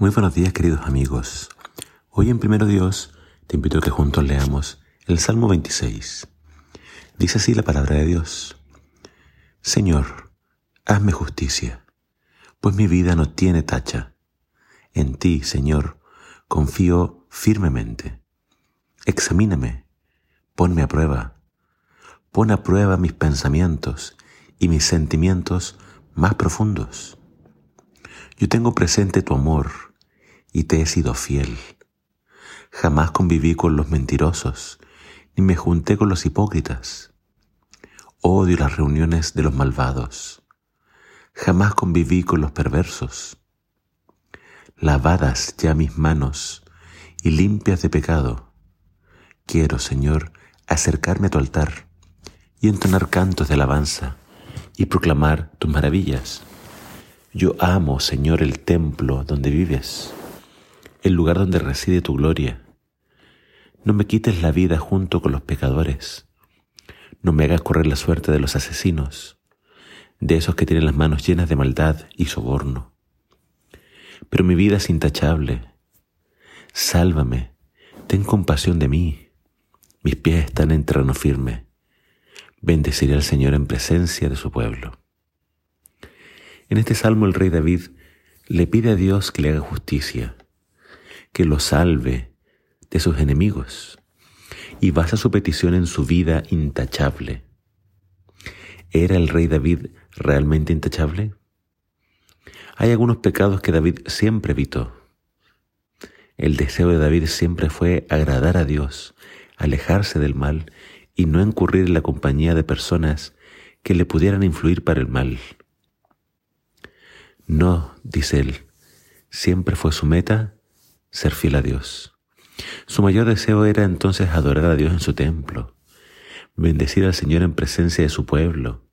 Muy buenos días queridos amigos. Hoy en Primero Dios te invito a que juntos leamos el Salmo 26. Dice así la palabra de Dios. Señor, hazme justicia, pues mi vida no tiene tacha. En ti, Señor, confío firmemente. Examíname, ponme a prueba. Pon a prueba mis pensamientos y mis sentimientos más profundos. Yo tengo presente tu amor y te he sido fiel. Jamás conviví con los mentirosos, ni me junté con los hipócritas. Odio las reuniones de los malvados. Jamás conviví con los perversos. Lavadas ya mis manos y limpias de pecado, quiero, Señor, acercarme a tu altar y entonar cantos de alabanza y proclamar tus maravillas. Yo amo, Señor, el templo donde vives el lugar donde reside tu gloria. No me quites la vida junto con los pecadores. No me hagas correr la suerte de los asesinos, de esos que tienen las manos llenas de maldad y soborno. Pero mi vida es intachable. Sálvame, ten compasión de mí. Mis pies están en terreno firme. Bendeciré al Señor en presencia de su pueblo. En este salmo el rey David le pide a Dios que le haga justicia que lo salve de sus enemigos y basa su petición en su vida intachable. ¿Era el rey David realmente intachable? Hay algunos pecados que David siempre evitó. El deseo de David siempre fue agradar a Dios, alejarse del mal y no incurrir en la compañía de personas que le pudieran influir para el mal. No, dice él, siempre fue su meta ser fiel a Dios. Su mayor deseo era entonces adorar a Dios en su templo, bendecir al Señor en presencia de su pueblo.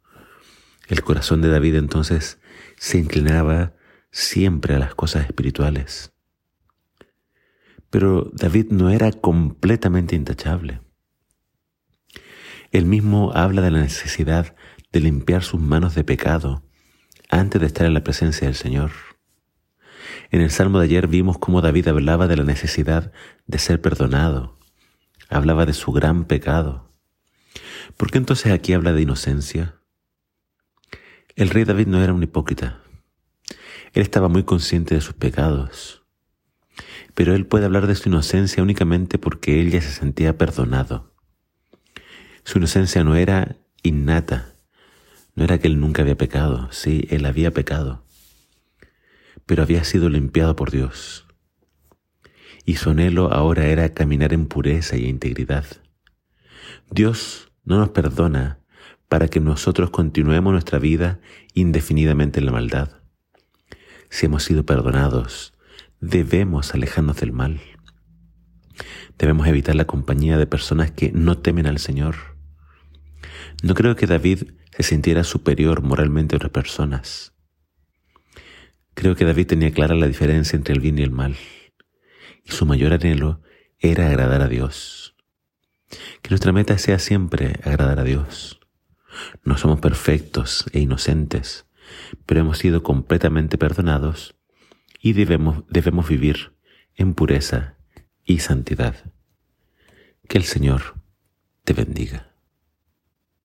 El corazón de David entonces se inclinaba siempre a las cosas espirituales. Pero David no era completamente intachable. Él mismo habla de la necesidad de limpiar sus manos de pecado antes de estar en la presencia del Señor. En el Salmo de ayer vimos cómo David hablaba de la necesidad de ser perdonado, hablaba de su gran pecado. ¿Por qué entonces aquí habla de inocencia? El rey David no era un hipócrita. Él estaba muy consciente de sus pecados. Pero él puede hablar de su inocencia únicamente porque él ya se sentía perdonado. Su inocencia no era innata, no era que él nunca había pecado, sí, él había pecado pero había sido limpiado por Dios. Y su anhelo ahora era caminar en pureza y integridad. Dios no nos perdona para que nosotros continuemos nuestra vida indefinidamente en la maldad. Si hemos sido perdonados, debemos alejarnos del mal. Debemos evitar la compañía de personas que no temen al Señor. No creo que David se sintiera superior moralmente a otras personas. Creo que David tenía clara la diferencia entre el bien y el mal, y su mayor anhelo era agradar a Dios. Que nuestra meta sea siempre agradar a Dios. No somos perfectos e inocentes, pero hemos sido completamente perdonados y debemos, debemos vivir en pureza y santidad. Que el Señor te bendiga.